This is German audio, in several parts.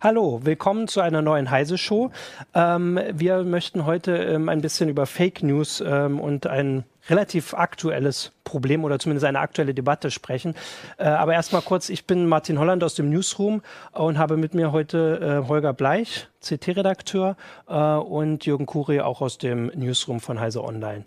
Hallo, willkommen zu einer neuen Heise-Show. Ähm, wir möchten heute ähm, ein bisschen über Fake News ähm, und ein relativ aktuelles Problem oder zumindest eine aktuelle Debatte sprechen. Äh, aber erstmal kurz, ich bin Martin Holland aus dem Newsroom und habe mit mir heute äh, Holger Bleich, CT-Redakteur äh, und Jürgen Kuri auch aus dem Newsroom von Heise Online.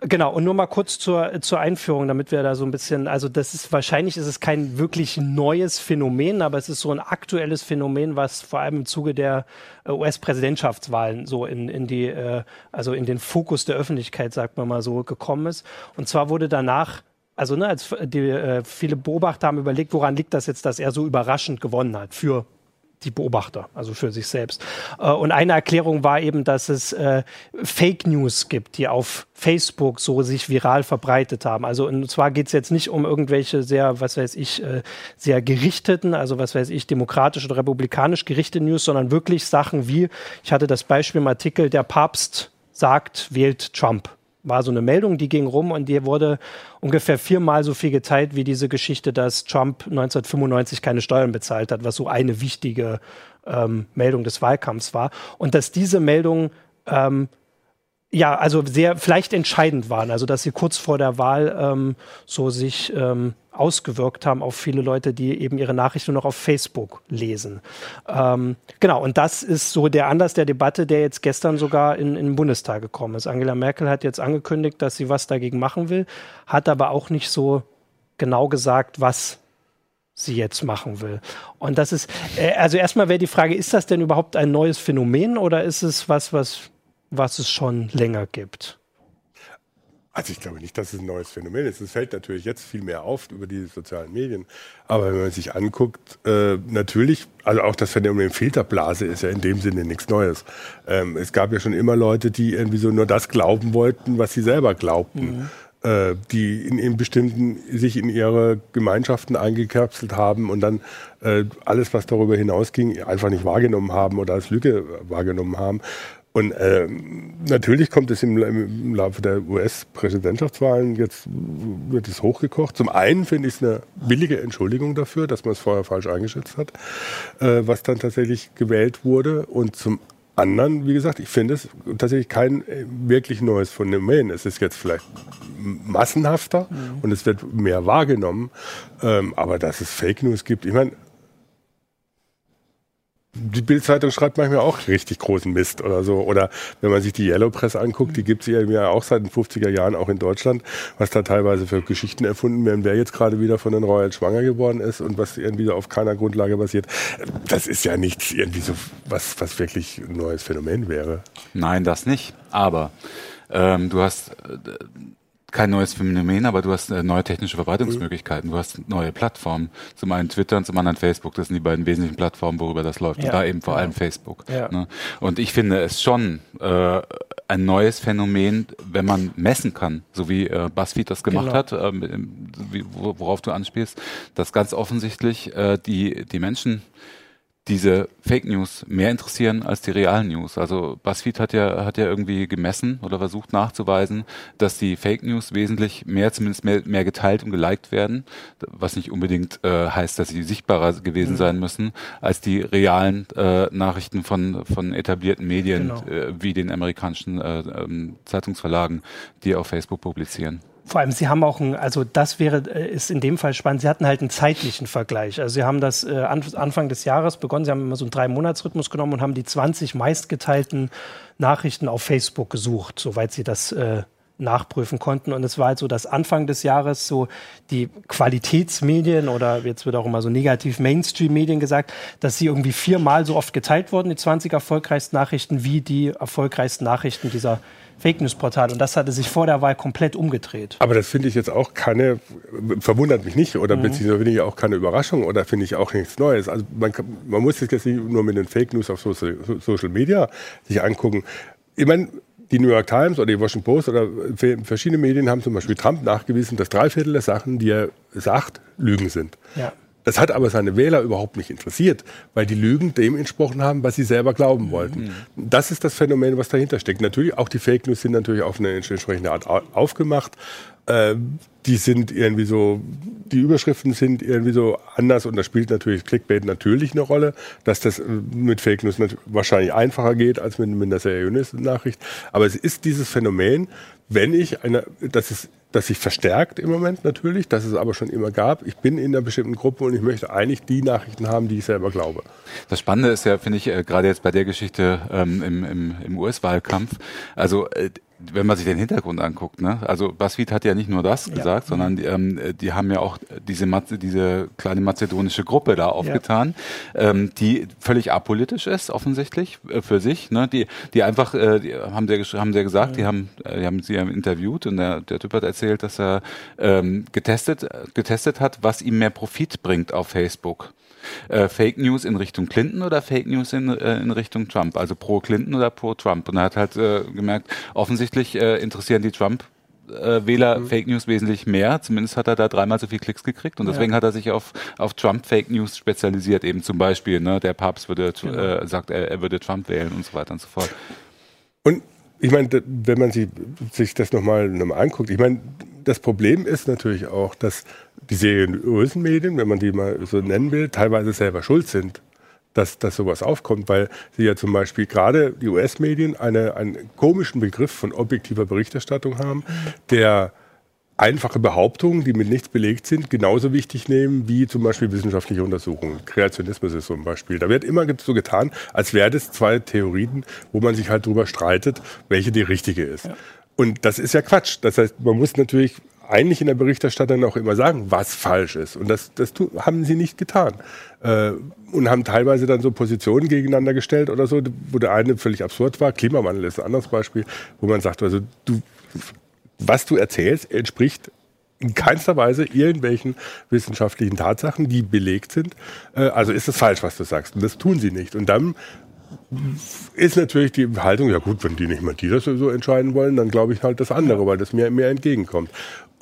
Genau, und nur mal kurz zur, zur Einführung, damit wir da so ein bisschen, also das ist wahrscheinlich ist es kein wirklich neues Phänomen, aber es ist so ein aktuelles Phänomen, was vor allem im Zuge der äh, US-Präsidentschaftswahlen so in, in die, äh, also in den Fokus der Öffentlichkeit, sagt man mal so, gekommen ist. Und zwar wurde danach also ne, als die, äh, viele Beobachter haben überlegt, woran liegt das jetzt, dass er so überraschend gewonnen hat für die Beobachter, also für sich selbst. Äh, und eine Erklärung war eben, dass es äh, Fake News gibt, die auf Facebook so sich viral verbreitet haben. Also und zwar geht es jetzt nicht um irgendwelche sehr, was weiß ich, äh, sehr gerichteten, also was weiß ich, demokratisch oder republikanisch gerichtete News, sondern wirklich Sachen wie, ich hatte das Beispiel im Artikel, der Papst sagt, wählt Trump war so eine Meldung, die ging rum und die wurde ungefähr viermal so viel geteilt wie diese Geschichte, dass Trump 1995 keine Steuern bezahlt hat, was so eine wichtige ähm, Meldung des Wahlkampfs war. Und dass diese Meldung ähm, ja, also sehr vielleicht entscheidend waren, also dass sie kurz vor der Wahl ähm, so sich ähm, ausgewirkt haben auf viele Leute, die eben ihre Nachrichten noch auf Facebook lesen. Ähm, genau, und das ist so der Anlass der Debatte, der jetzt gestern sogar in, in den Bundestag gekommen ist. Angela Merkel hat jetzt angekündigt, dass sie was dagegen machen will, hat aber auch nicht so genau gesagt, was sie jetzt machen will. Und das ist, äh, also erstmal wäre die Frage, ist das denn überhaupt ein neues Phänomen oder ist es was, was was es schon länger gibt? Also ich glaube nicht, dass es ein neues Phänomen ist. Es fällt natürlich jetzt viel mehr auf über die sozialen Medien. Aber wenn man sich anguckt, äh, natürlich, also auch das Phänomen Filterblase ist ja in dem Sinne nichts Neues. Ähm, es gab ja schon immer Leute, die irgendwie so nur das glauben wollten, was sie selber glaubten. Mhm. Äh, die in, in bestimmten sich in ihre Gemeinschaften eingekapselt haben und dann äh, alles, was darüber hinausging, einfach nicht wahrgenommen haben oder als Lücke wahrgenommen haben. Und äh, natürlich kommt es im, im Laufe der US-Präsidentschaftswahlen, jetzt wird es hochgekocht. Zum einen finde ich es eine billige Entschuldigung dafür, dass man es vorher falsch eingeschätzt hat, äh, was dann tatsächlich gewählt wurde. Und zum anderen, wie gesagt, ich finde es tatsächlich kein äh, wirklich neues Phänomen. Es ist jetzt vielleicht massenhafter mhm. und es wird mehr wahrgenommen. Ähm, aber dass es Fake News gibt, ich meine, die Bildzeitung schreibt manchmal auch richtig großen Mist oder so. Oder wenn man sich die Yellow Press anguckt, die gibt es ja auch seit den 50er Jahren auch in Deutschland, was da teilweise für Geschichten erfunden werden, wer jetzt gerade wieder von den Royals schwanger geworden ist und was irgendwie auf keiner Grundlage basiert. Das ist ja nichts irgendwie so, was, was wirklich ein neues Phänomen wäre. Nein, das nicht. Aber ähm, du hast äh, kein neues Phänomen, aber du hast äh, neue technische Verbreitungsmöglichkeiten. Du hast neue Plattformen. Zum einen Twitter und zum anderen Facebook. Das sind die beiden wesentlichen Plattformen, worüber das läuft. Ja. Und da eben vor allem Facebook. Ja. Ne? Und ich finde es schon äh, ein neues Phänomen, wenn man messen kann, so wie äh, BuzzFeed das gemacht genau. hat, äh, worauf du anspielst, dass ganz offensichtlich äh, die, die Menschen diese Fake News mehr interessieren als die realen News. Also BuzzFeed hat ja, hat ja irgendwie gemessen oder versucht nachzuweisen, dass die Fake News wesentlich mehr, zumindest mehr, mehr geteilt und geliked werden, was nicht unbedingt äh, heißt, dass sie sichtbarer gewesen mhm. sein müssen, als die realen äh, Nachrichten von, von etablierten Medien genau. äh, wie den amerikanischen äh, ähm, Zeitungsverlagen, die auf Facebook publizieren. Vor allem, Sie haben auch ein, also das wäre, äh, ist in dem Fall spannend, Sie hatten halt einen zeitlichen Vergleich. Also Sie haben das äh, Anfang des Jahres begonnen, Sie haben immer so einen Drei-Monats-Rhythmus genommen und haben die 20 meistgeteilten Nachrichten auf Facebook gesucht, soweit Sie das äh, nachprüfen konnten. Und es war halt so, dass Anfang des Jahres so die Qualitätsmedien oder jetzt wird auch immer so negativ Mainstream-Medien gesagt, dass sie irgendwie viermal so oft geteilt wurden, die 20 erfolgreichsten Nachrichten, wie die erfolgreichsten Nachrichten dieser Fake News Portal. Und das hatte sich vor der Wahl komplett umgedreht. Aber das finde ich jetzt auch keine, verwundert mich nicht oder mhm. beziehungsweise finde ich auch keine Überraschung oder finde ich auch nichts Neues. Also man, man muss jetzt nicht nur mit den Fake News auf Social, Social Media sich angucken. Ich meine, die New York Times oder die Washington Post oder verschiedene Medien haben zum Beispiel Trump nachgewiesen, dass drei Viertel der Sachen, die er sagt, Lügen sind. Ja. Das hat aber seine Wähler überhaupt nicht interessiert, weil die Lügen dem entsprochen haben, was sie selber glauben wollten. Mhm. Das ist das Phänomen, was dahinter steckt. Natürlich, auch die Fake News sind natürlich auf eine entsprechende Art aufgemacht. äh, die sind irgendwie so, die Überschriften sind irgendwie so anders und da spielt natürlich Clickbait natürlich eine Rolle, dass das äh, mit Fake News wahrscheinlich einfacher geht als mit, mit einer seriösen Nachricht. Aber es ist dieses Phänomen, wenn ich eine, das ist das sich verstärkt im Moment natürlich, dass es aber schon immer gab. Ich bin in einer bestimmten Gruppe und ich möchte eigentlich die Nachrichten haben, die ich selber glaube. Das Spannende ist ja, finde ich, äh, gerade jetzt bei der Geschichte ähm, im, im, im US-Wahlkampf, also äh, wenn man sich den Hintergrund anguckt, ne? also BuzzFeed hat ja nicht nur das ja. gesagt, sondern die, ähm, die haben ja auch diese, diese kleine mazedonische Gruppe da aufgetan, ja. ähm, die völlig apolitisch ist, offensichtlich äh, für sich. Ne? Die, die einfach, äh, die haben sie haben sie gesagt, ja. die haben, äh, die haben sie interviewt und der, der Typ hat erzählt, dass er ähm, getestet, getestet hat, was ihm mehr Profit bringt auf Facebook äh, Fake News in Richtung Clinton oder Fake News in, äh, in Richtung Trump, also pro Clinton oder pro Trump. Und er hat halt äh, gemerkt, offensichtlich äh, interessieren die Trump äh, Wähler mhm. Fake News wesentlich mehr. Zumindest hat er da dreimal so viel Klicks gekriegt und deswegen ja. hat er sich auf, auf Trump Fake News spezialisiert. Eben zum Beispiel, ne, der Papst würde, genau. äh, sagt, er, er würde Trump wählen und so weiter und so fort. Und ich meine, wenn man sich, sich das nochmal noch mal anguckt, ich meine, das Problem ist natürlich auch, dass die seriösen Medien, wenn man die mal so nennen will, teilweise selber schuld sind, dass, dass sowas aufkommt, weil sie ja zum Beispiel gerade die US-Medien eine, einen komischen Begriff von objektiver Berichterstattung haben, der einfache Behauptungen, die mit nichts belegt sind, genauso wichtig nehmen wie zum Beispiel wissenschaftliche Untersuchungen. Kreationismus ist so ein Beispiel. Da wird immer so getan, als wäre das zwei Theorien, wo man sich halt drüber streitet, welche die richtige ist. Ja. Und das ist ja Quatsch. Das heißt, man muss natürlich eigentlich in der Berichterstattung auch immer sagen, was falsch ist. Und das, das haben sie nicht getan. Äh, und haben teilweise dann so Positionen gegeneinander gestellt oder so, wo der eine völlig absurd war. Klimawandel ist ein anderes Beispiel, wo man sagt, also du, was du erzählst, entspricht in keinster Weise irgendwelchen wissenschaftlichen Tatsachen, die belegt sind. Äh, also ist es falsch, was du sagst. Und das tun sie nicht. Und dann ist natürlich die Haltung, ja gut, wenn die nicht mal die das so entscheiden wollen, dann glaube ich halt das andere, weil das mir mehr entgegenkommt.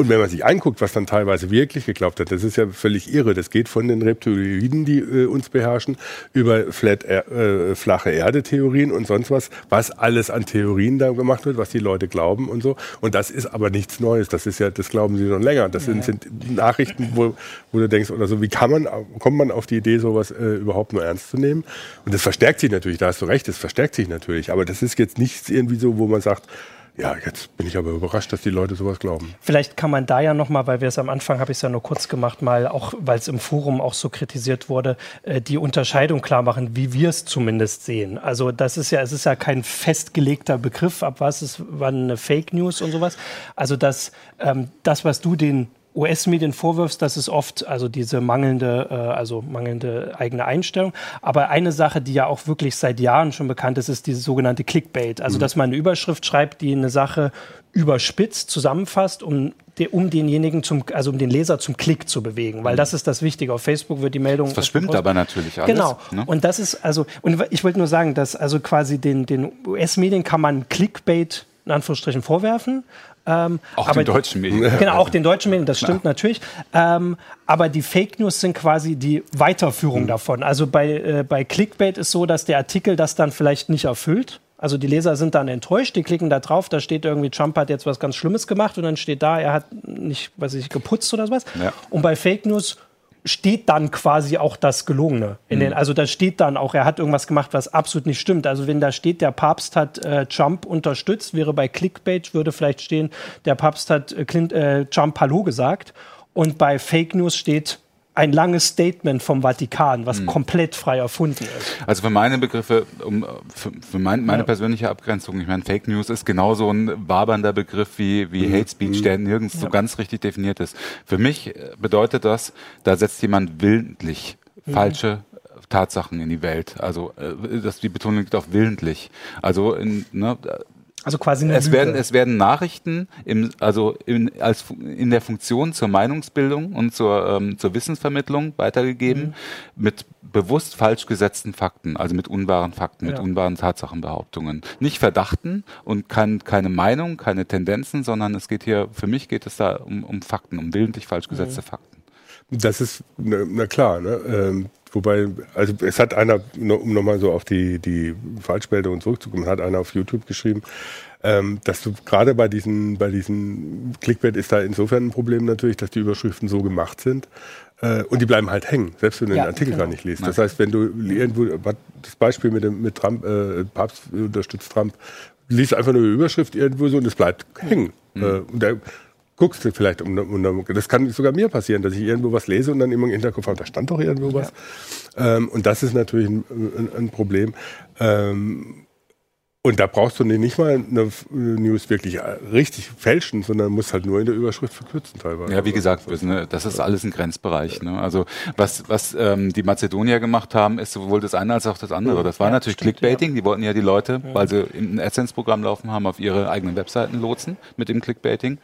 Und wenn man sich anguckt, was dann teilweise wirklich geglaubt hat, das ist ja völlig irre. Das geht von den Reptiloiden, die äh, uns beherrschen, über flat, äh, flache Erde-Theorien und sonst was, was alles an Theorien da gemacht wird, was die Leute glauben und so. Und das ist aber nichts Neues. Das ist ja, das glauben sie schon länger. Das sind, sind Nachrichten, wo, wo du denkst oder so, wie kann man, kommt man auf die Idee, sowas äh, überhaupt nur ernst zu nehmen? Und das verstärkt sich natürlich. Da hast du recht, das verstärkt sich natürlich. Aber das ist jetzt nichts irgendwie so, wo man sagt, ja, jetzt bin ich aber überrascht, dass die Leute sowas glauben. Vielleicht kann man da ja nochmal, weil wir es am Anfang, habe ich es ja nur kurz gemacht, mal auch, weil es im Forum auch so kritisiert wurde, äh, die Unterscheidung klar machen, wie wir es zumindest sehen. Also das ist ja, es ist ja kein festgelegter Begriff, ab was ist, wann eine Fake News und sowas. Also das, ähm, das, was du den US-Medien vorwirfst, das ist oft also diese mangelnde, äh, also mangelnde eigene Einstellung. Aber eine Sache, die ja auch wirklich seit Jahren schon bekannt ist, ist dieses sogenannte Clickbait. Also, mhm. dass man eine Überschrift schreibt, die eine Sache überspitzt zusammenfasst, um, um denjenigen zum, also um den Leser zum Klick zu bewegen, weil mhm. das ist das Wichtige. Auf Facebook wird die Meldung. Das verschwimmt aber natürlich alles. Genau. Ne? Und das ist also, und ich wollte nur sagen, dass also quasi den, den US-Medien kann man Clickbait in Anführungsstrichen vorwerfen, ähm, auch den deutschen Medien. Genau, auch den deutschen Medien, das stimmt natürlich. Ähm, aber die Fake News sind quasi die Weiterführung mhm. davon. Also bei, äh, bei Clickbait ist so, dass der Artikel das dann vielleicht nicht erfüllt. Also die Leser sind dann enttäuscht, die klicken da drauf, da steht irgendwie, Trump hat jetzt was ganz Schlimmes gemacht und dann steht da, er hat nicht, weiß ich, geputzt oder sowas. Ja. Und bei Fake News steht dann quasi auch das Gelungene. In den, mhm. also da steht dann auch, er hat irgendwas gemacht, was absolut nicht stimmt. Also wenn da steht, der Papst hat äh, Trump unterstützt, wäre bei Clickbait, würde vielleicht stehen, der Papst hat äh, Clint, äh, Trump Hallo gesagt. Und bei Fake News steht, ein langes Statement vom Vatikan, was mhm. komplett frei erfunden ist. Also für meine Begriffe, um, für, für mein, meine ja. persönliche Abgrenzung, ich meine, Fake News ist genauso ein wabernder Begriff wie, wie mhm. Hate Speech, der nirgends ja. so ganz richtig definiert ist. Für mich bedeutet das, da setzt jemand willentlich mhm. falsche Tatsachen in die Welt. Also äh, das, die Betonung liegt auf willentlich. Also in, ne, also quasi eine es Lüge. werden es werden Nachrichten im also in, als in der Funktion zur Meinungsbildung und zur ähm, zur Wissensvermittlung weitergegeben mhm. mit bewusst falsch gesetzten Fakten, also mit unwahren Fakten, ja. mit unwahren Tatsachenbehauptungen, nicht Verdachten und kein, keine Meinung, keine Tendenzen, sondern es geht hier für mich geht es da um, um Fakten, um willentlich falsch gesetzte mhm. Fakten. Das ist na, na klar, ne? Ähm, Wobei, also es hat einer, um nochmal so auf die, die Falschmeldungen zurückzukommen, hat einer auf YouTube geschrieben, ähm, dass du gerade bei diesen, bei diesen Clickbait ist da insofern ein Problem natürlich, dass die Überschriften so gemacht sind, äh, und die bleiben halt hängen, selbst wenn du ja, den Artikel genau. gar nicht liest. Das heißt, wenn du irgendwo, das Beispiel mit dem mit Trump, äh, Papst unterstützt Trump, liest einfach nur eine Überschrift irgendwo so und es bleibt hängen. Mhm. Äh, guckst du vielleicht um, um, das kann sogar mir passieren, dass ich irgendwo was lese und dann immer im Hinterkopf habe, da stand doch irgendwo was. Ja. Ähm, und das ist natürlich ein, ein, ein Problem. Ähm, und da brauchst du nicht mal eine News wirklich richtig fälschen, sondern musst halt nur in der Überschrift verkürzen teilweise. Ja, wie gesagt, ne, das ist alles ein Grenzbereich. Ne? Also was, was ähm, die Mazedonier gemacht haben, ist sowohl das eine als auch das andere. Das war ja, natürlich stimmt, Clickbaiting. Ja. Die wollten ja die Leute, ja. weil sie ein AdSense-Programm laufen haben, auf ihre eigenen Webseiten lotsen mit dem Clickbaiting.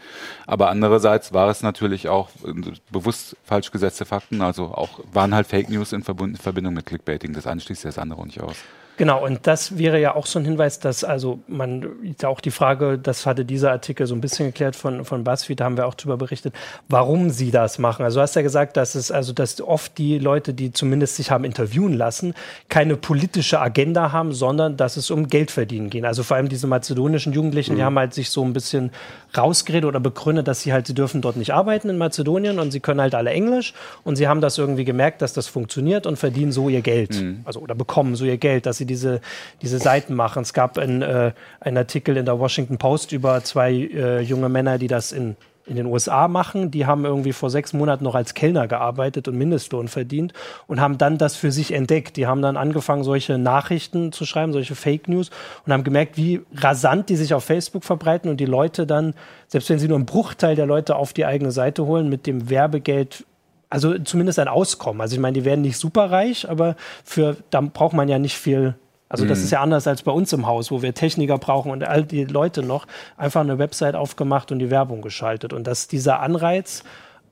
Aber andererseits war es natürlich auch äh, bewusst falsch gesetzte Fakten. Also auch waren halt Fake News in Verbindung mit Clickbaiting. Das eine schließt das andere nicht aus. Genau, und das wäre ja auch so ein Hinweis, dass also man auch die Frage, das hatte dieser Artikel so ein bisschen geklärt von, von BuzzFeed, da haben wir auch darüber berichtet, warum sie das machen. Also du hast ja gesagt, dass es also, dass oft die Leute, die zumindest sich haben interviewen lassen, keine politische Agenda haben, sondern dass es um Geld verdienen geht. Also vor allem diese mazedonischen Jugendlichen, mhm. die haben halt sich so ein bisschen rausgeredet oder begründet, dass sie halt, sie dürfen dort nicht arbeiten in Mazedonien und sie können halt alle Englisch und sie haben das irgendwie gemerkt, dass das funktioniert und verdienen so ihr Geld. Mhm. Also oder bekommen so ihr Geld, dass sie diese, diese Seiten machen. Es gab ein, äh, einen Artikel in der Washington Post über zwei äh, junge Männer, die das in in den USA machen. Die haben irgendwie vor sechs Monaten noch als Kellner gearbeitet und Mindestlohn verdient und haben dann das für sich entdeckt. Die haben dann angefangen, solche Nachrichten zu schreiben, solche Fake News und haben gemerkt, wie rasant die sich auf Facebook verbreiten und die Leute dann, selbst wenn sie nur einen Bruchteil der Leute auf die eigene Seite holen, mit dem Werbegeld also zumindest ein Auskommen. Also ich meine, die werden nicht superreich, aber für da braucht man ja nicht viel. Also das mhm. ist ja anders als bei uns im Haus, wo wir Techniker brauchen und all die Leute noch einfach eine Website aufgemacht und die Werbung geschaltet. Und dass dieser Anreiz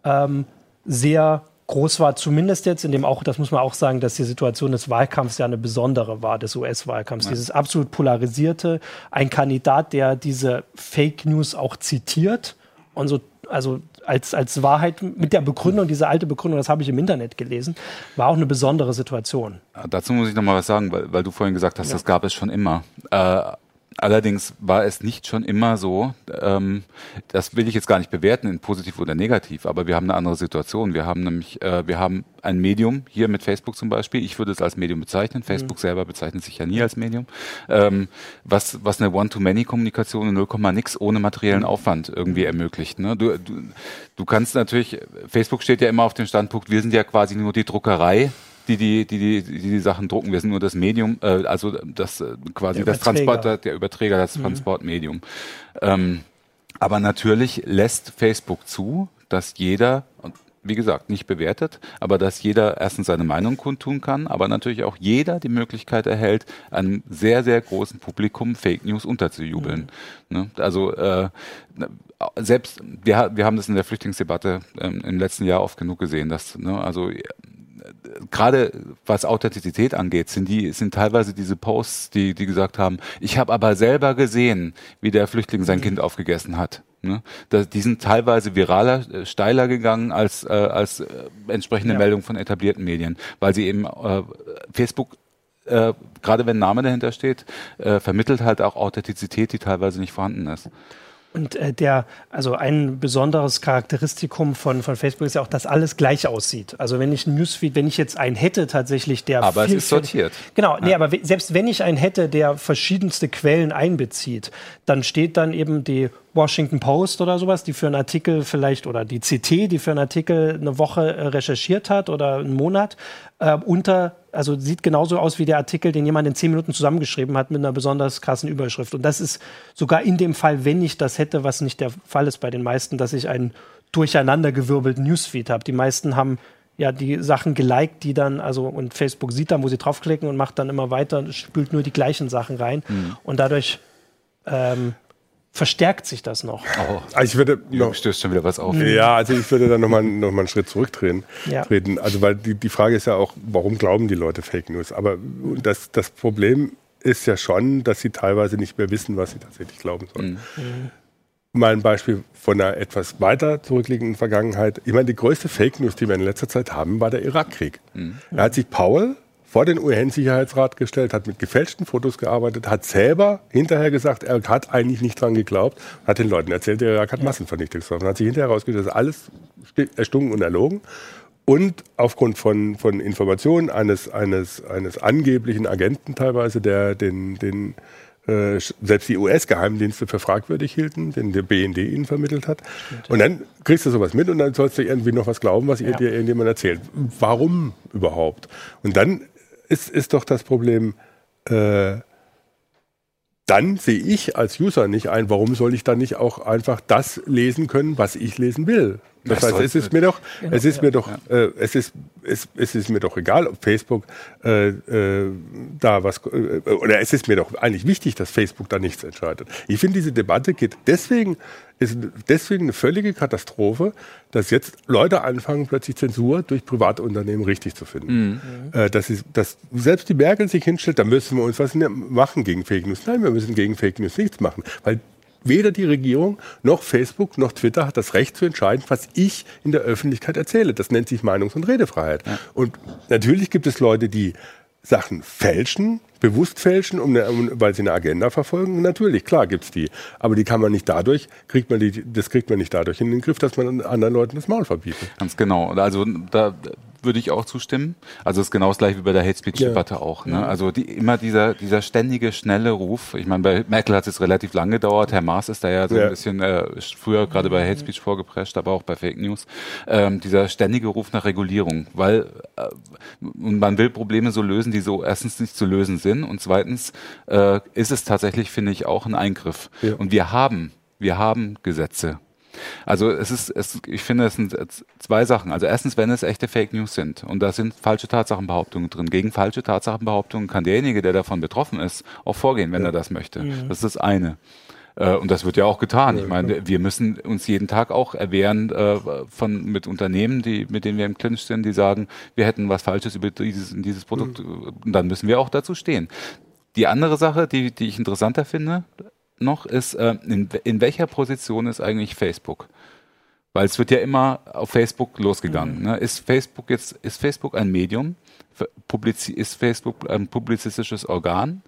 ähm, sehr groß war, zumindest jetzt, in dem auch, das muss man auch sagen, dass die Situation des Wahlkampfs ja eine besondere war, des US-Wahlkampfs. Ja. Dieses absolut polarisierte, ein Kandidat, der diese Fake News auch zitiert und so, also als, als Wahrheit mit der Begründung, diese alte Begründung, das habe ich im Internet gelesen, war auch eine besondere Situation. dazu muss ich noch mal was sagen, weil, weil du vorhin gesagt hast, ja. das gab es schon immer. Äh, Allerdings war es nicht schon immer so, ähm, das will ich jetzt gar nicht bewerten in positiv oder negativ, aber wir haben eine andere Situation. Wir haben nämlich, äh, wir haben ein Medium, hier mit Facebook zum Beispiel, ich würde es als Medium bezeichnen, Facebook mhm. selber bezeichnet sich ja nie als Medium, ähm, was, was eine One-to-Many-Kommunikation in 0, nix ohne materiellen mhm. Aufwand irgendwie ermöglicht. Ne? Du, du, du kannst natürlich, Facebook steht ja immer auf dem Standpunkt, wir sind ja quasi nur die Druckerei die die, die, die, die, die Sachen drucken. Wir sind nur das Medium, äh, also das äh, quasi das Transport, der Überträger, das mhm. Transportmedium. Ähm, aber natürlich lässt Facebook zu, dass jeder, wie gesagt, nicht bewertet, aber dass jeder erstens seine Meinung kundtun kann, aber natürlich auch jeder die Möglichkeit erhält, einem sehr, sehr großen Publikum Fake News unterzujubeln. Mhm. Ne? Also äh, selbst, wir, wir haben das in der Flüchtlingsdebatte ähm, im letzten Jahr oft genug gesehen, dass, ne, also gerade was Authentizität angeht, sind die sind teilweise diese Posts, die die gesagt haben, ich habe aber selber gesehen, wie der Flüchtling sein mhm. Kind aufgegessen hat. Ne? die sind teilweise viraler, äh, steiler gegangen als äh, als äh, entsprechende ja. Meldungen von etablierten Medien, weil sie eben äh, Facebook äh, gerade wenn Name dahinter steht, äh, vermittelt halt auch Authentizität, die teilweise nicht vorhanden ist. Und äh, der, also ein besonderes Charakteristikum von, von Facebook ist ja auch, dass alles gleich aussieht. Also wenn ich ein Newsfeed, wenn ich jetzt einen hätte tatsächlich, der. Aber es ist sortiert. Genau, ja. nee, aber selbst wenn ich einen hätte, der verschiedenste Quellen einbezieht, dann steht dann eben die Washington Post oder sowas, die für einen Artikel vielleicht, oder die CT, die für einen Artikel eine Woche äh, recherchiert hat oder einen Monat, äh, unter, also sieht genauso aus wie der Artikel, den jemand in zehn Minuten zusammengeschrieben hat mit einer besonders krassen Überschrift. Und das ist sogar in dem Fall, wenn ich das hätte, was nicht der Fall ist bei den meisten, dass ich einen durcheinandergewirbelten Newsfeed habe. Die meisten haben ja die Sachen geliked, die dann, also und Facebook sieht dann, wo sie draufklicken und macht dann immer weiter und spült nur die gleichen Sachen rein. Mhm. Und dadurch ähm, verstärkt sich das noch. Oh, also ich würde noch, stößt schon wieder was auf. Ja, also ich würde dann nochmal noch mal einen Schritt zurücktreten. Ja. Also weil die, die Frage ist ja auch, warum glauben die Leute Fake News? Aber das, das Problem ist ja schon, dass sie teilweise nicht mehr wissen, was sie tatsächlich glauben sollen. Mhm. mal ein Beispiel von einer etwas weiter zurückliegenden Vergangenheit. Ich meine, die größte Fake News, die wir in letzter Zeit haben, war der Irakkrieg. Mhm. Da hat sich Paul vor den UN-Sicherheitsrat gestellt, hat mit gefälschten Fotos gearbeitet, hat selber hinterher gesagt, er hat eigentlich nicht dran geglaubt, hat den Leuten erzählt, der Irak hat Massenvernichtungswaffen. Hat sich hinterher herausgestellt, das ist alles erstunken und erlogen. Und aufgrund von, von Informationen eines, eines, eines angeblichen Agenten teilweise, der den, den äh, selbst die US-Geheimdienste für fragwürdig hielten, den der BND ihnen vermittelt hat. Stimmt, und dann kriegst du sowas mit und dann sollst du irgendwie noch was glauben, was ja. dir irgendjemand erzählt. Warum überhaupt? Und dann ist, ist doch das Problem, äh, dann sehe ich als User nicht ein, warum soll ich dann nicht auch einfach das lesen können, was ich lesen will. Das, das heißt, es ist mir doch, genau, es ist ja, mir doch, ja. äh, es ist, es, es ist mir doch egal, ob Facebook äh, äh, da was, äh, oder es ist mir doch eigentlich wichtig, dass Facebook da nichts entscheidet. Ich finde, diese Debatte geht deswegen, ist deswegen eine völlige Katastrophe, dass jetzt Leute anfangen, plötzlich Zensur durch private Unternehmen richtig zu finden. Mhm. Äh, dass, ist, dass selbst die Merkel sich hinstellt, da müssen wir uns was machen gegen Fake News. Nein, wir müssen gegen Fake News nichts machen, weil Weder die Regierung noch Facebook noch Twitter hat das Recht zu entscheiden, was ich in der Öffentlichkeit erzähle. Das nennt sich Meinungs- und Redefreiheit. Ja. Und natürlich gibt es Leute, die Sachen fälschen, bewusst fälschen, um eine, um, weil sie eine Agenda verfolgen. Natürlich, klar gibt's die. Aber die kann man nicht dadurch, kriegt man die, das kriegt man nicht dadurch in den Griff, dass man anderen Leuten das Maul verbietet. Ganz genau. Also da, würde ich auch zustimmen. Also es ist genau das gleiche wie bei der Hate Speech Debatte ja. auch. Ne? Also die, immer dieser dieser ständige schnelle Ruf. Ich meine, bei Merkel hat es relativ lange gedauert. Herr Maas ist da ja so ja. ein bisschen äh, früher gerade bei Hate Speech vorgeprescht, aber auch bei Fake News. Ähm, dieser ständige Ruf nach Regulierung, weil äh, man will Probleme so lösen, die so erstens nicht zu lösen sind und zweitens äh, ist es tatsächlich, finde ich, auch ein Eingriff. Ja. Und wir haben wir haben Gesetze also es ist, es, ich finde, es sind zwei Sachen. Also erstens, wenn es echte Fake News sind und da sind falsche Tatsachenbehauptungen drin. Gegen falsche Tatsachenbehauptungen kann derjenige, der davon betroffen ist, auch vorgehen, wenn ja. er das möchte. Mhm. Das ist das eine. Äh, und das wird ja auch getan. Ich meine, wir müssen uns jeden Tag auch erwehren äh, von mit Unternehmen, die mit denen wir im Clinch sind, die sagen, wir hätten was Falsches über dieses dieses Produkt. Mhm. Und dann müssen wir auch dazu stehen. Die andere Sache, die, die ich interessanter finde, noch ist, äh, in, in welcher Position ist eigentlich Facebook? Weil es wird ja immer auf Facebook losgegangen. Mhm. Ne? Ist Facebook jetzt, ist Facebook ein Medium? ist Facebook ein publizistisches Organ?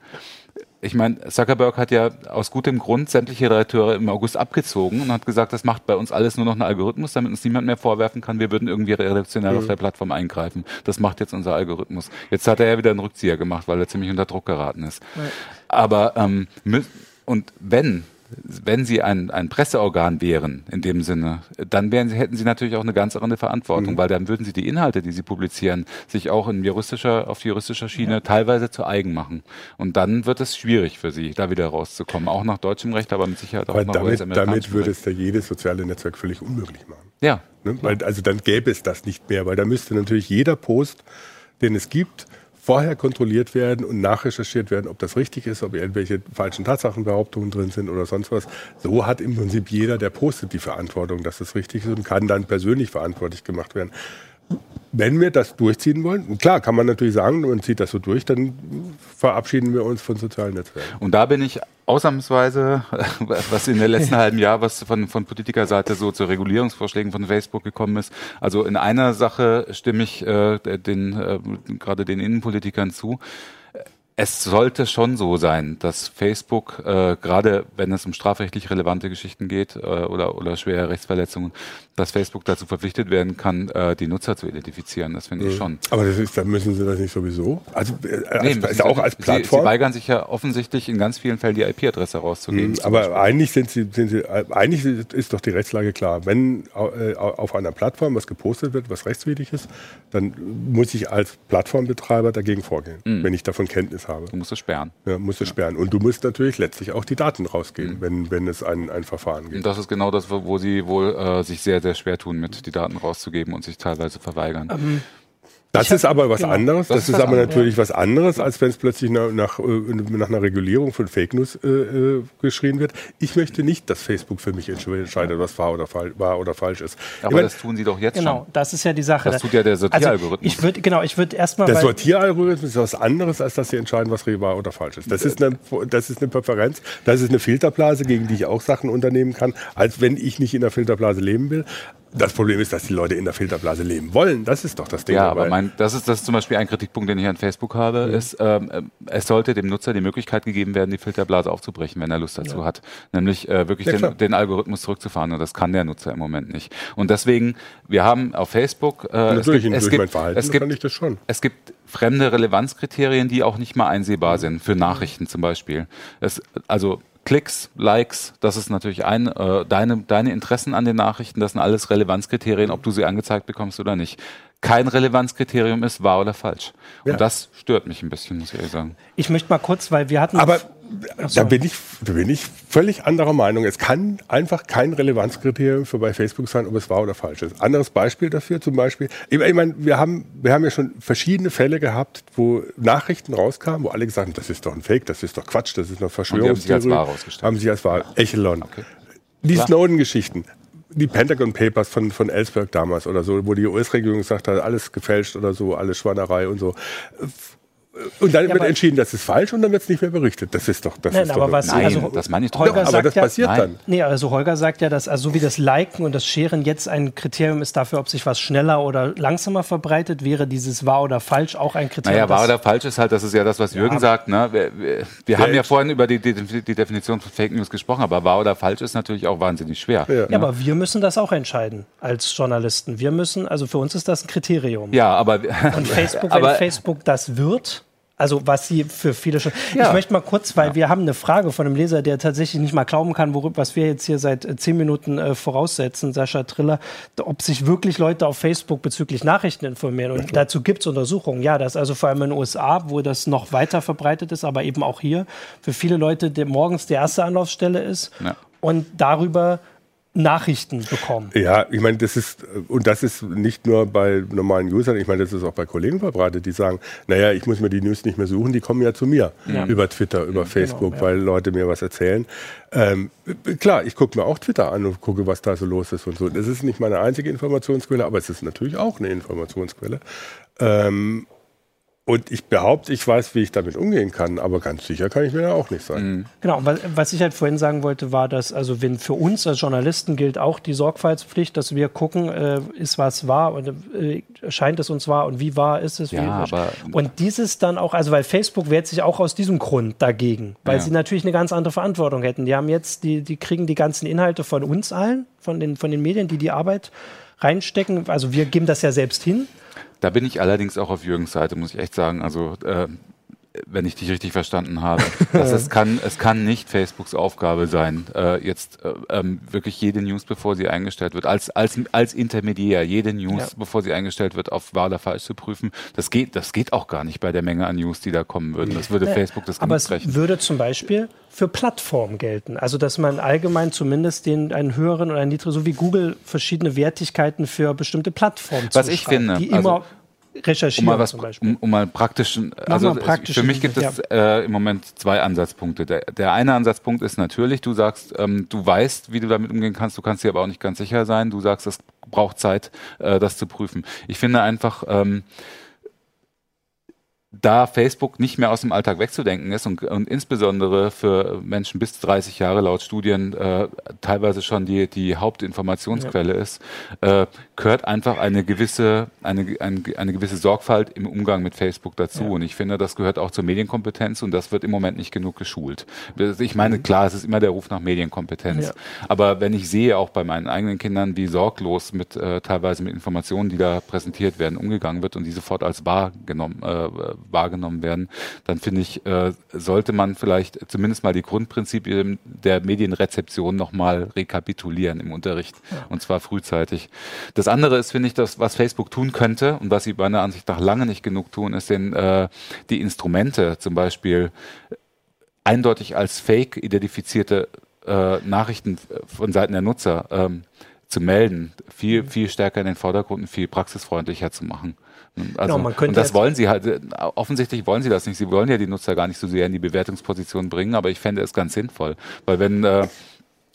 Ich meine, Zuckerberg hat ja aus gutem Grund sämtliche Redakteure im August abgezogen und hat gesagt, das macht bei uns alles nur noch ein Algorithmus, damit uns niemand mehr vorwerfen kann, wir würden irgendwie redaktionell mhm. auf der Plattform eingreifen. Das macht jetzt unser Algorithmus. Jetzt hat er ja wieder einen Rückzieher gemacht, weil er ziemlich unter Druck geraten ist. Ja. Aber ähm, und wenn wenn sie ein, ein Presseorgan wären, in dem Sinne, dann wären sie, hätten sie natürlich auch eine ganz andere Verantwortung, mhm. weil dann würden sie die Inhalte, die sie publizieren, sich auch in juristischer, auf juristischer Schiene ja. teilweise zu eigen machen. Und dann wird es schwierig für sie, da wieder rauszukommen. Auch nach deutschem Recht, aber mit Sicherheit auch weil nach damit, damit würde es ja jedes soziale Netzwerk völlig unmöglich machen. Ja. Ne? Weil, also dann gäbe es das nicht mehr, weil da müsste natürlich jeder Post, den es gibt, vorher kontrolliert werden und nachrecherchiert werden, ob das richtig ist, ob irgendwelche falschen Tatsachenbehauptungen drin sind oder sonst was. So hat im Prinzip jeder, der postet, die Verantwortung, dass das richtig ist und kann dann persönlich verantwortlich gemacht werden wenn wir das durchziehen wollen, klar kann man natürlich sagen, man zieht das so durch, dann verabschieden wir uns von sozialen Netzwerken. Und da bin ich ausnahmsweise, was in der letzten halben Jahr, was von, von Politikerseite so zu Regulierungsvorschlägen von Facebook gekommen ist. Also in einer Sache stimme ich äh, den, äh, gerade den Innenpolitikern zu es sollte schon so sein, dass Facebook, äh, gerade wenn es um strafrechtlich relevante Geschichten geht äh, oder, oder schwere Rechtsverletzungen, dass Facebook dazu verpflichtet werden kann, äh, die Nutzer zu identifizieren. Das finde ich mhm. schon. Aber das ist, dann müssen sie das nicht sowieso. Also äh, als, nee, auch als Plattform. Sie, sie weigern sich ja offensichtlich in ganz vielen Fällen die IP-Adresse rauszugeben. Mhm, aber eigentlich sind sie, sind sie, eigentlich ist doch die Rechtslage klar. Wenn äh, auf einer Plattform was gepostet wird, was rechtswidrig ist, dann muss ich als Plattformbetreiber dagegen vorgehen, mhm. wenn ich davon Kenntnis habe. Du musst es sperren. Ja, musst es ja. sperren. Und du musst natürlich letztlich auch die Daten rausgeben, mhm. wenn, wenn es ein, ein Verfahren gibt. Und das ist genau das, wo sie wohl äh, sich sehr, sehr schwer tun, mit die Daten rauszugeben und sich teilweise verweigern. Ähm, Das ist aber was genau. anderes. Das, das ist, ist aber anderes, natürlich ja. was anderes, als wenn es plötzlich nach, nach, äh, nach, einer Regulierung von Fake News äh, äh, geschrien wird. Ich möchte nicht, dass Facebook für mich entscheidet, was wahr oder, wahr oder falsch ist. Aber meine, das tun sie doch jetzt genau, schon. Genau, das ist ja die Sache. Das tut ja der also Sortieralgorithmus. Also ich würde genau, ich würde erstmal der Sortieralgorithmus ist was anderes, als dass sie entscheiden, was wahr oder falsch ist. Das ist eine, das ist eine Präferenz, das ist eine Filterblase, gegen die ich auch Sachen unternehmen kann, als wenn ich nicht in der Filterblase leben will. Das Problem ist, dass die Leute in der Filterblase leben wollen. Das ist doch das Ding. Ja, aber mein, das, ist, das ist zum Beispiel ein Kritikpunkt, den ich an Facebook habe, mhm. ist, ähm, es sollte dem Nutzer die Möglichkeit gegeben werden, die Filterblase aufzubrechen, wenn er Lust dazu ja. hat. Nämlich äh, wirklich ja, den, den, Algorithmus zurückzufahren. Und das kann der Nutzer im Moment nicht. Und deswegen, wir haben auf Facebook... Äh, Natürlich, es gibt, es gibt, mein Verhalten es gibt, kann ich das schon. Es gibt fremde Relevanzkriterien, die auch nicht mal einsehbar sind, für Nachrichten zum Beispiel. Es, also Klicks, Likes, das ist natürlich ein, äh, deine, deine Interessen an den Nachrichten, das sind alles Relevanzkriterien, ob du sie angezeigt bekommst oder nicht. Kein Relevanzkriterium ist wahr oder falsch. Ja. Und das stört mich ein bisschen, muss ich ehrlich sagen. Ich möchte mal kurz, weil wir hatten. Aber da bin, ich, da bin ich völlig anderer Meinung. Es kann einfach kein Relevanzkriterium für bei Facebook sein, ob es wahr oder falsch ist. Anderes Beispiel dafür zum Beispiel, ich meine, wir haben, wir haben ja schon verschiedene Fälle gehabt, wo Nachrichten rauskamen, wo alle gesagt haben, das ist doch ein Fake, das ist doch Quatsch, das ist eine Verschwörungstheorie. Haben sie als wahr rausgestellt. Haben sie als wahr. Echelon. Okay. Die Snowden-Geschichten die Pentagon Papers von, von Ellsberg damals oder so, wo die US-Regierung gesagt hat, alles gefälscht oder so, alles Schwannerei und so. Und dann ja, wird entschieden, das ist falsch und dann wird es nicht mehr berichtet. Das ist doch, das nein, ist aber doch was, nein, also, das meine ich doch. Holger doch, aber das ja, passiert nein. dann. Nee, also Holger sagt ja, dass also so wie das Liken und das Sharen jetzt ein Kriterium ist dafür, ob sich was schneller oder langsamer verbreitet, wäre dieses wahr oder falsch auch ein Kriterium. Naja, wahr oder falsch ist halt, das ist ja das, was Jürgen ja. sagt. Ne? Wir, wir, wir haben ja vorhin über die, die, die, Definition von Fake News gesprochen, aber wahr oder falsch ist natürlich auch wahnsinnig schwer. Ja. Ne? aber wir müssen das auch entscheiden als Journalisten. Wir müssen, also für uns ist das ein Kriterium. Ja, aber und Facebook, wenn Facebook das wird, also was sie für viele schon. Ja. Ich möchte mal kurz, weil ja. wir haben eine Frage von einem Leser, der tatsächlich nicht mal glauben kann, worüber was wir jetzt hier seit äh, zehn Minuten äh, voraussetzen, Sascha Triller, ob sich wirklich Leute auf Facebook bezüglich Nachrichten informieren. Und ja, dazu gibt es Untersuchungen. Ja, das also vor allem in den USA, wo das noch weiter verbreitet ist, aber eben auch hier für viele Leute der morgens die erste Anlaufstelle ist. Und darüber Nachrichten bekommen. Ja, ich meine, das ist, und das ist nicht nur bei normalen Usern, ich meine, das ist auch bei Kollegen verbreitet, die sagen, naja, ich muss mir die News nicht mehr suchen, die kommen ja zu mir ja. über Twitter, über genau, Facebook, genau, ja. weil Leute mir was erzählen. Ähm, klar, ich gucke mir auch Twitter an und gucke, was da so los ist und so. Das ist nicht meine einzige Informationsquelle, aber es ist natürlich auch eine Informationsquelle. Ähm, und ich behaupte, ich weiß, wie ich damit umgehen kann, aber ganz sicher kann ich mir da auch nicht sein. Mhm. Genau, was ich halt vorhin sagen wollte, war, dass, also wenn für uns als Journalisten gilt auch die Sorgfaltspflicht, dass wir gucken, äh, ist was wahr und äh, scheint es uns wahr und wie wahr ist es? Ja, aber und dieses dann auch, also weil Facebook wehrt sich auch aus diesem Grund dagegen, weil ja. sie natürlich eine ganz andere Verantwortung hätten. Die haben jetzt, die, die kriegen die ganzen Inhalte von uns allen, von den, von den Medien, die die Arbeit reinstecken. Also wir geben das ja selbst hin. Da bin ich allerdings auch auf Jürgens Seite, muss ich echt sagen. Also äh, wenn ich dich richtig verstanden habe. dass es, kann, es kann nicht Facebooks Aufgabe sein, äh, jetzt äh, ähm, wirklich jede News, bevor sie eingestellt wird, als, als, als Intermediär, jede News, ja. bevor sie eingestellt wird, auf wahr oder falsch zu prüfen. Das geht, das geht auch gar nicht bei der Menge an News, die da kommen würden. Das würde ja, Facebook das Aber es brechen. würde zum Beispiel für Plattformen gelten. Also dass man allgemein zumindest den einen höheren oder einen niedrigen, so wie Google verschiedene Wertigkeiten für bestimmte Plattformen Was ich finde, die also immer recherchieren um mal was, zum Beispiel. Um, um mal praktischen, also praktischen, für mich gibt es äh, im Moment zwei Ansatzpunkte. Der, der eine Ansatzpunkt ist natürlich, du sagst, ähm, du weißt, wie du damit umgehen kannst, du kannst dir aber auch nicht ganz sicher sein. Du sagst, es braucht Zeit, äh, das zu prüfen. Ich finde einfach, ähm, da Facebook nicht mehr aus dem Alltag wegzudenken ist und, und insbesondere für Menschen bis 30 Jahre laut Studien äh, teilweise schon die, die Hauptinformationsquelle ja. ist, äh, gehört einfach eine gewisse, eine, eine, eine gewisse Sorgfalt im Umgang mit Facebook dazu. Ja. Und ich finde, das gehört auch zur Medienkompetenz und das wird im Moment nicht genug geschult. Ich meine, mhm. klar, es ist immer der Ruf nach Medienkompetenz. Ja. Aber wenn ich sehe, auch bei meinen eigenen Kindern, wie sorglos mit äh, teilweise mit Informationen, die da präsentiert werden, umgegangen wird und die sofort als wahr genommen äh, wahrgenommen werden, dann finde ich, äh, sollte man vielleicht zumindest mal die Grundprinzipien der Medienrezeption nochmal rekapitulieren im Unterricht ja. und zwar frühzeitig. Das andere ist, finde ich, das, was Facebook tun könnte und was sie meiner Ansicht nach lange nicht genug tun, ist den, äh, die Instrumente zum Beispiel eindeutig als Fake identifizierte äh, Nachrichten von Seiten der Nutzer ähm, zu melden, viel, viel stärker in den Vordergrund und viel praxisfreundlicher zu machen. Also, Genau, man könnte und das wollen sie halt, offensichtlich wollen sie das nicht. Sie wollen ja die Nutzer gar nicht so sehr in die Bewertungsposition bringen, aber ich fände es ganz sinnvoll. Weil wenn, äh,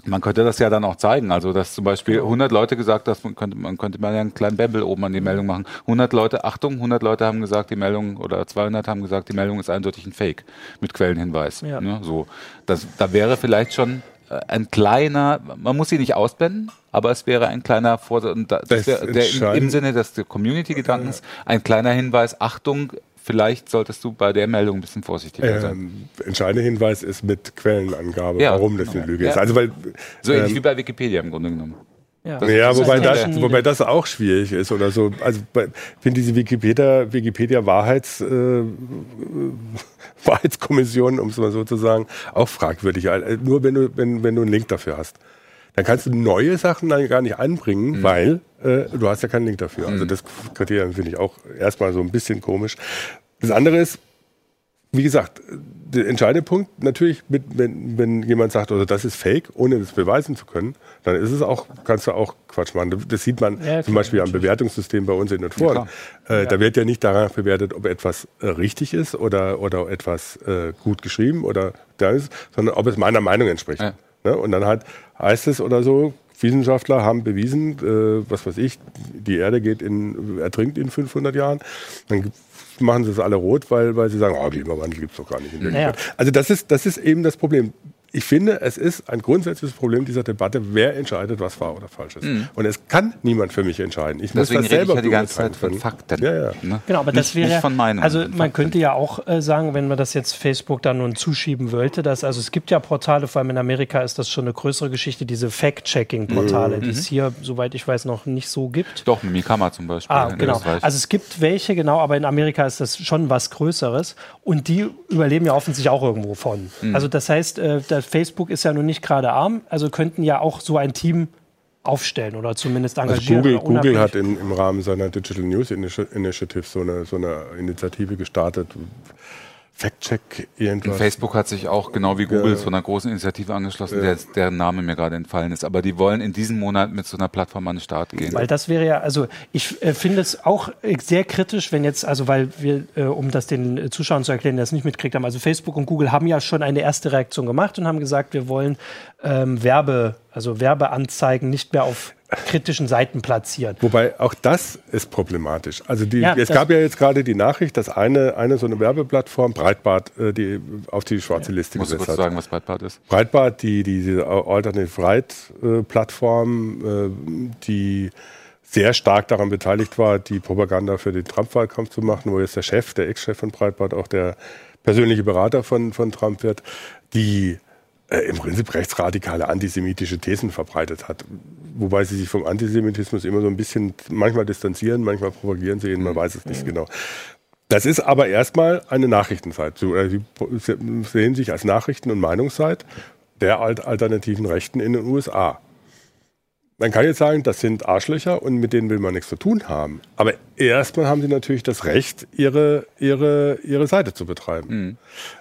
man könnte das ja dann auch zeigen, also dass zum Beispiel 100 Leute gesagt, dass man könnte, man könnte mal einen kleinen Bämbel oben an die Meldung machen. 100 Leute, Achtung, 100 Leute haben gesagt, die Meldung oder 200 haben gesagt, die Meldung ist eindeutig ein Fake mit Quellenhinweis. Ja. Ne, so, das, da wäre vielleicht schon ein kleiner, man muss sie nicht ausblenden, aber es wäre ein kleiner Vor und da- das Das wär, der im, im Sinne des Community-Gedankens ein kleiner Hinweis, Achtung, vielleicht solltest du bei der Meldung ein bisschen vorsichtiger sein. Ähm, entscheidender Hinweis ist mit Quellenangabe, Ja, warum das genau. eine Lüge Ja. ist. Also weil So ähnlich ähm, wie bei Wikipedia im Grunde genommen. Ja, Ja, wobei heißt, das, wobei das auch schwierig ist oder so. Also ich finde diese Wikipedia, Wikipedia Wahrheits, äh, Wahrheitskommission, um es mal so zu sagen, auch fragwürdig. Äh, Nur wenn du, wenn, wenn du einen Link dafür hast. Dann kannst du neue Sachen dann gar nicht anbringen, Mhm. weil äh, du hast ja keinen Link dafür. Also das Kriterium finde ich auch erstmal so ein bisschen komisch. Das andere ist, wie gesagt, der entscheidende Punkt natürlich, mit, wenn, wenn jemand sagt, also das ist Fake, ohne das beweisen zu können, dann ist es auch, kannst du auch Quatsch machen. Das sieht man Ja, zum klar, Beispiel am Bewertungssystem bei uns in den Foren. klar. äh, Da wird ja nicht danach bewertet, ob etwas äh, richtig ist oder, oder etwas äh, gut geschrieben oder da ist, sondern ob es meiner Meinung entspricht. Ja. Ne? Und dann halt heißt es oder so, Wissenschaftler haben bewiesen, äh, was weiß ich, die Erde geht in, ertrinkt in 500 Jahren. Dann machen sie es alle rot, weil, weil sie sagen, oh, Klimawandel gibt es doch gar nicht. Naja. Also das ist, das ist eben das Problem. Ich finde, es ist ein grundsätzliches Problem dieser Debatte, wer entscheidet, was wahr oder falsch ist. Und es kann niemand für mich entscheiden. Ich Mhm. Deswegen muss das rede ich selber ja die ganze Zeit von. Fakten. Ja, ja. Ne? Genau, aber das nicht, wäre nicht von Meinungen. Also man Fakten. könnte ja auch äh, sagen, wenn man das jetzt Facebook dann nun zuschieben wollte, dass also es gibt ja Portale, vor allem in Amerika ist das schon eine größere Geschichte, diese Fact-Checking-Portale, die es hier, soweit ich weiß, noch nicht so gibt. Doch, Mikama zum Beispiel Ah, in genau. Österreich. Also es gibt welche, genau, aber in Amerika ist das schon was Größeres und die überleben ja offensichtlich auch irgendwo von. Mhm. Also das heißt, äh, das Facebook ist ja nun nicht gerade arm, also könnten ja auch so ein Team aufstellen oder zumindest Also engagieren. Google, oder Google unabhängig- hat in, im Rahmen seiner Digital News Initi- Initiative so eine, so eine Initiative gestartet. Fact-Check irgendwas. Facebook hat sich auch genau wie Google Ja. zu einer großen Initiative angeschlossen, der, deren Name mir gerade entfallen ist. Aber die wollen in diesem Monat mit so einer Plattform an den Start gehen. Weil das wäre ja, also ich äh, finde es auch sehr kritisch, wenn jetzt, also weil wir, äh, um das den Zuschauern zu erklären, die das nicht mitgekriegt haben, also Facebook und Google haben ja schon eine erste Reaktion gemacht und haben gesagt, wir wollen ähm, Werbe, also Werbeanzeigen nicht mehr auf kritischen Seiten platzieren. Wobei auch das ist problematisch. Also die, Ja, es gab ja jetzt gerade die Nachricht, dass eine, eine so eine Werbeplattform, Breitbart, äh, die auf die schwarze Liste Musst du gesetzt kurz hat. sagen, was Breitbart ist? Breitbart, die, die diese Alternative Right äh, Plattform, äh, die sehr stark daran beteiligt war, die Propaganda für den Trump-Wahlkampf zu machen, wo jetzt der Chef, der Ex-Chef von Breitbart, auch der persönliche Berater von, von Trump wird, die äh, im Prinzip rechtsradikale antisemitische Thesen verbreitet hat. Wobei sie sich vom Antisemitismus immer so ein bisschen manchmal distanzieren, manchmal propagieren sie ihn, man weiß es nicht genau. Das ist aber erstmal eine Nachrichtenseite. So, äh, Sie sehen sich als Nachrichten- und Meinungsseite der alt- alternativen Rechten in den USA. Man kann jetzt sagen, das sind Arschlöcher und mit denen will man nichts zu tun haben. Aber erstmal haben sie natürlich das Recht, ihre, ihre, ihre Seite zu betreiben.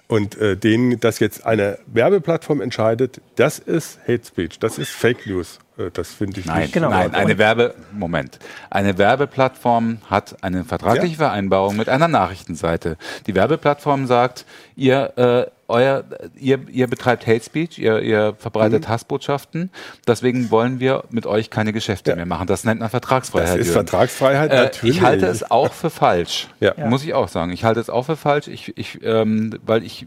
Und äh, denen, dass jetzt eine Werbeplattform entscheidet, das ist Hate Speech, das ist Fake News. Äh, das finde ich Nein, nicht. Genau. nein, eine Werbe, Moment. Eine Werbeplattform hat eine vertragliche Vereinbarung mit einer Nachrichtenseite. Die Werbeplattform sagt, ihr, äh, euer, ihr, ihr betreibt Hate Speech, ihr, ihr verbreitet Hassbotschaften, deswegen wollen wir mit euch keine Geschäfte Ja. mehr machen. Das nennt man Vertragsfreiheit. Das ist. Vertragsfreiheit, Äh, natürlich. Ich halte es auch für falsch. Ja. Ja. Muss ich auch sagen. Ich halte es auch für falsch. Ich, ich, ähm, weil ich,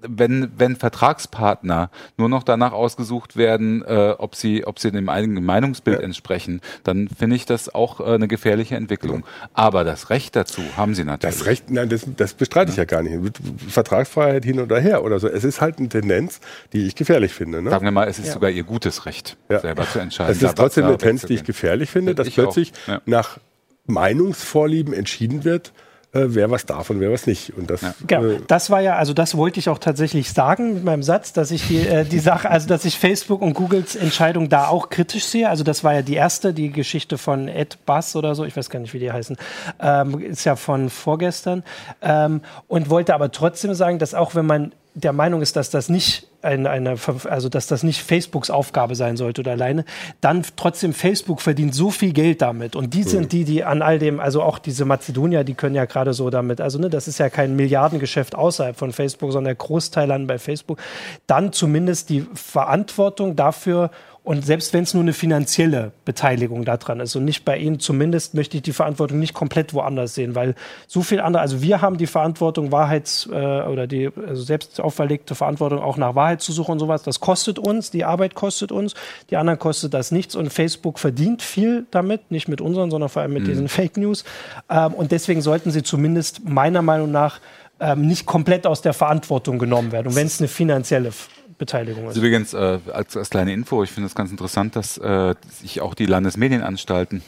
wenn, wenn Vertragspartner nur noch danach ausgesucht werden, äh, ob sie, ob sie dem eigenen Meinungsbild Ja. entsprechen, dann finde ich das auch äh, eine gefährliche Entwicklung. Aber das Recht dazu haben sie natürlich. Das Recht, nein, das, das bestreite ich ja gar nicht. Vertragsfreiheit hin oder her oder so. Es ist halt eine Tendenz, die ich gefährlich finde. Ne? Sagen wir mal, es ist Ja. sogar ihr gutes Recht, Ja. selber zu entscheiden. Es ist trotzdem eine Tendenz, die ich gefährlich finde, dass plötzlich ja. nach Meinungsvorlieben entschieden wird, äh, wer was darf und wer was nicht. Und das, Genau, äh, das war ja, also das wollte ich auch tatsächlich sagen mit meinem Satz, dass ich die, äh, die Sache, also dass ich Facebook und Googles Entscheidung da auch kritisch sehe. Also das war ja die erste, die Geschichte von Ed Bass oder so, ich weiß gar nicht, wie die heißen, ähm, ist ja von vorgestern. Ähm, und wollte aber trotzdem sagen, dass auch wenn man der Meinung ist, dass das nicht eine, eine, also dass das nicht Facebooks Aufgabe sein sollte oder alleine, dann trotzdem Facebook verdient so viel Geld damit und die sind mhm. die, die an all dem, also auch diese Mazedonier, die können ja gerade so damit, also ne, das ist ja kein Milliardengeschäft außerhalb von Facebook, sondern der Großteil an bei Facebook, dann zumindest die Verantwortung dafür und selbst wenn es nur eine finanzielle Beteiligung daran ist und nicht bei Ihnen, zumindest möchte ich die Verantwortung nicht komplett woanders sehen, weil so viel andere, also wir haben die Verantwortung, Wahrheits- äh, oder die also selbst auferlegte Verantwortung auch nach Wahrheit zu suchen und sowas. Das kostet uns, die Arbeit kostet uns, die anderen kostet das nichts und Facebook verdient viel damit, nicht mit unseren, sondern vor allem mit mhm. diesen Fake News. Ähm, und deswegen sollten sie zumindest meiner Meinung nach ähm, nicht komplett aus der Verantwortung genommen werden. Und wenn es eine finanzielle Beteiligung ist. Übrigens, äh, als, als kleine Info, ich finde es ganz interessant, dass äh, sich auch die Landesmedienanstalten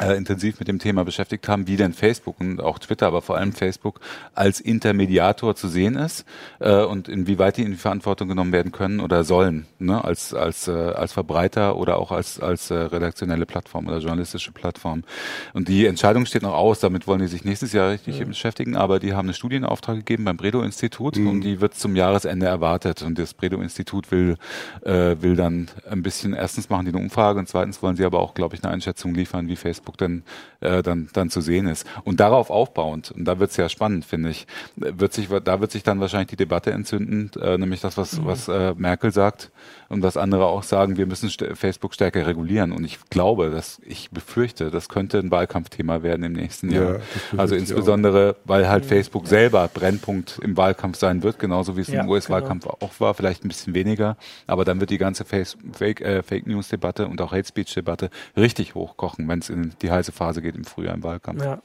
äh, intensiv mit dem Thema beschäftigt haben, wie denn Facebook und auch Twitter, aber vor allem Facebook als Intermediator zu sehen ist äh, und inwieweit die in die Verantwortung genommen werden können oder sollen, ne? als als äh, als Verbreiter oder auch als als äh, redaktionelle Plattform oder journalistische Plattform. Und die Entscheidung steht noch aus. Damit wollen die sich nächstes Jahr richtig ja. beschäftigen. Aber die haben eine Studienauftrag gegeben beim Bredow-Institut mhm. und die wird zum Jahresende erwartet. Und das Bredow-Institut will äh, will dann ein bisschen erstens machen die eine Umfrage und zweitens wollen sie aber auch, glaube ich, eine Einschätzung liefern, wie Facebook Facebook dann, äh, dann, dann zu sehen ist. Und darauf aufbauend, und da wird es ja spannend, finde ich, wird sich, da wird sich dann wahrscheinlich die Debatte entzünden, äh, nämlich das, was, mhm. was äh, Merkel sagt und was andere auch sagen, wir müssen st Facebook stärker regulieren. Und ich glaube, dass ich befürchte, das könnte ein Wahlkampfthema werden im nächsten Jahr. Ja, also insbesondere, weil halt. Facebook selber Brennpunkt im Wahlkampf sein wird, genauso wie es ja, im US-Wahlkampf genau. auch war, vielleicht ein bisschen weniger. Aber dann wird die ganze Face Fake, äh, Fake News-Debatte und auch Hate Speech-Debatte richtig hochkochen, wenn es in die heiße Phase geht im Frühjahr im Wahlkampf. Ja.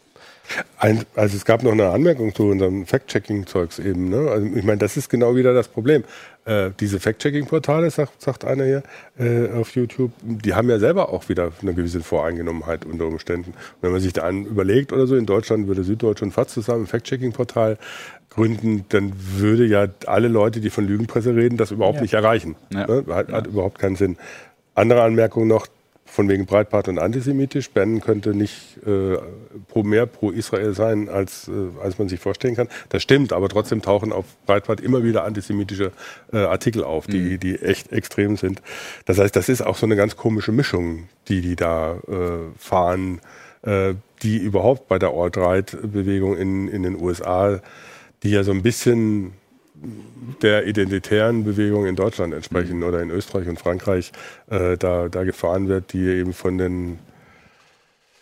Ein, also es gab noch eine Anmerkung zu unserem Fact-Checking-Zeugs eben. Ne? Also ich meine, das ist genau wieder das Problem. Äh, diese Fact-Checking-Portale, sagt, sagt einer hier äh, auf YouTube, die haben ja selber auch wieder eine gewisse Voreingenommenheit unter Umständen. Und wenn man sich da an überlegt oder so, in Deutschland würde Süddeutsch und FATS zusammen ein Fact-Checking-Portal gründen, dann würde ja alle Leute, die von Lügenpresse reden, das überhaupt ja. nicht erreichen. Ja. Ne? Hat, hat überhaupt keinen Sinn. Andere Anmerkung noch, von wegen Breitbart und antisemitisch. Ben könnte nicht äh, pro mehr pro Israel sein, als, äh, als man sich vorstellen kann. Das stimmt, aber trotzdem tauchen auf Breitbart immer wieder antisemitische äh, Artikel auf, die, mhm. die echt extrem sind. Das heißt, das ist auch so eine ganz komische Mischung, die die da äh, fahren, äh, die überhaupt bei der Alt-Right-Bewegung in, in den USA, die ja so ein bisschen der identitären Bewegung in Deutschland entsprechen mhm. oder in Österreich und Frankreich äh, da, da gefahren wird, die eben von den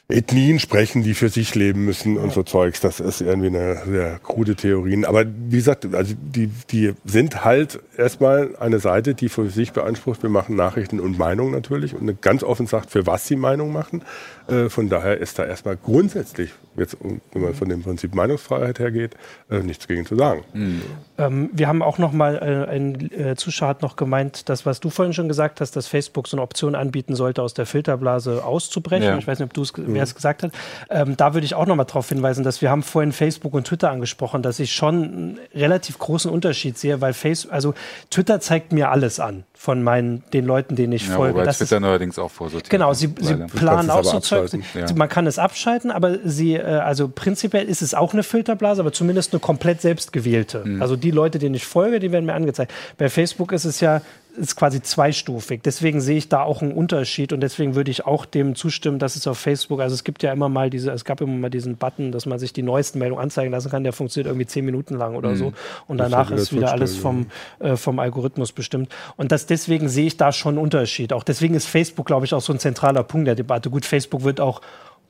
Ethnien sprechen, die für sich leben müssen und so Zeugs. Das ist irgendwie eine sehr krude Theorien. Aber wie gesagt, also die, die sind halt erstmal eine Seite, die für sich beansprucht, wir machen Nachrichten und Meinung natürlich und ganz offen sagt, für was sie Meinung machen. Äh, von daher ist da erstmal grundsätzlich, jetzt, wenn man von dem Prinzip Meinungsfreiheit hergeht, äh, nichts gegen zu sagen. Mhm. Ähm, wir haben auch noch mal, äh, ein Zuschauer hat noch gemeint, das, was du vorhin schon gesagt hast, dass Facebook so eine Option anbieten sollte, aus der Filterblase auszubrechen. Ja. Ich weiß nicht, ob du es, mhm. Wer es gesagt hat. Ähm, da würde ich auch noch mal darauf hinweisen, dass wir haben vorhin Facebook und Twitter angesprochen, dass ich schon einen relativ großen Unterschied sehe, weil Facebook, also Twitter zeigt mir alles an von meinen, den Leuten, denen ich ja, folge. Wobei das Twitter ist, neuerdings auch vorsortiert. Genau, sie, sie planen auch so Zeug. Ja. Man kann es abschalten, aber sie, äh, also prinzipiell ist es auch eine Filterblase, aber zumindest eine komplett selbstgewählte. Mhm. Also die Leute, denen ich folge, die werden mir angezeigt. Bei Facebook ist es ja ist quasi zweistufig. Deswegen sehe ich da auch einen Unterschied und deswegen würde ich auch dem zustimmen, dass es auf Facebook, also es gibt ja immer mal diese, es gab immer mal diesen Button, dass man sich die neuesten Meldungen anzeigen lassen kann, der funktioniert irgendwie zehn Minuten lang oder mhm. so und danach ist wieder alles vom, äh, vom Algorithmus bestimmt. Und das deswegen sehe ich da schon einen Unterschied. Auch deswegen ist Facebook, glaube ich, auch so ein zentraler Punkt der Debatte. Gut, Facebook wird auch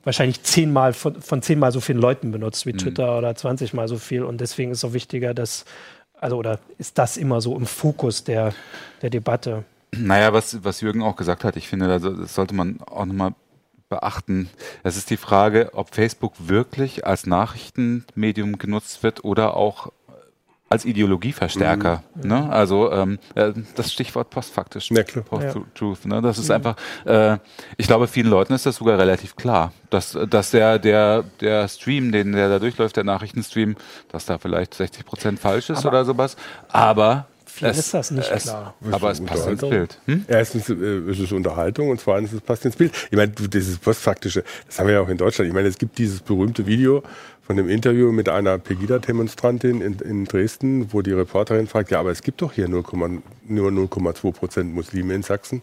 wahrscheinlich zehnmal von, von zehnmal so vielen Leuten benutzt wie mhm. Twitter oder 20 mal so viel und deswegen ist es auch wichtiger, dass also oder ist das immer so im Fokus der, der Debatte? Naja, was, was Jürgen auch gesagt hat, ich finde, das sollte man auch nochmal beachten. Es ist die Frage, ob Facebook wirklich als Nachrichtenmedium genutzt wird oder auch als Ideologieverstärker. Mhm. Ne? Also ähm, äh, das Stichwort postfaktisch. Ja, Post-Truth. Ne? Das ist mhm. einfach, äh, ich glaube, vielen Leuten ist das sogar relativ klar, dass, dass der, der, der Stream, den der da durchläuft, der Nachrichtenstream, dass da vielleicht 60 Prozent falsch ist Aber oder sowas. Aber Vielen ist das nicht es, klar. Aber es passt ins Bild. Hm? Erstens äh, ist es Unterhaltung und zweitens es passt ins Bild. Ich meine, dieses postfaktische, das haben wir ja auch in Deutschland. Ich meine, es gibt dieses berühmte Video von dem Interview mit einer Pegida-Demonstrantin in, in, Dresden, wo die Reporterin fragt, ja, aber es gibt doch hier 0, nur 0,2 Prozent Muslime in Sachsen.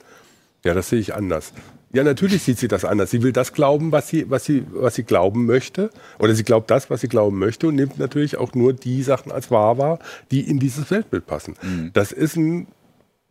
Ja, das sehe ich anders. Ja, natürlich sieht sie das anders. Sie will das glauben, was sie, was sie, was sie glauben möchte. Oder sie glaubt das, was sie glauben möchte und nimmt natürlich auch nur die Sachen als wahr wahr, die in dieses Weltbild passen. Mhm. Das ist ein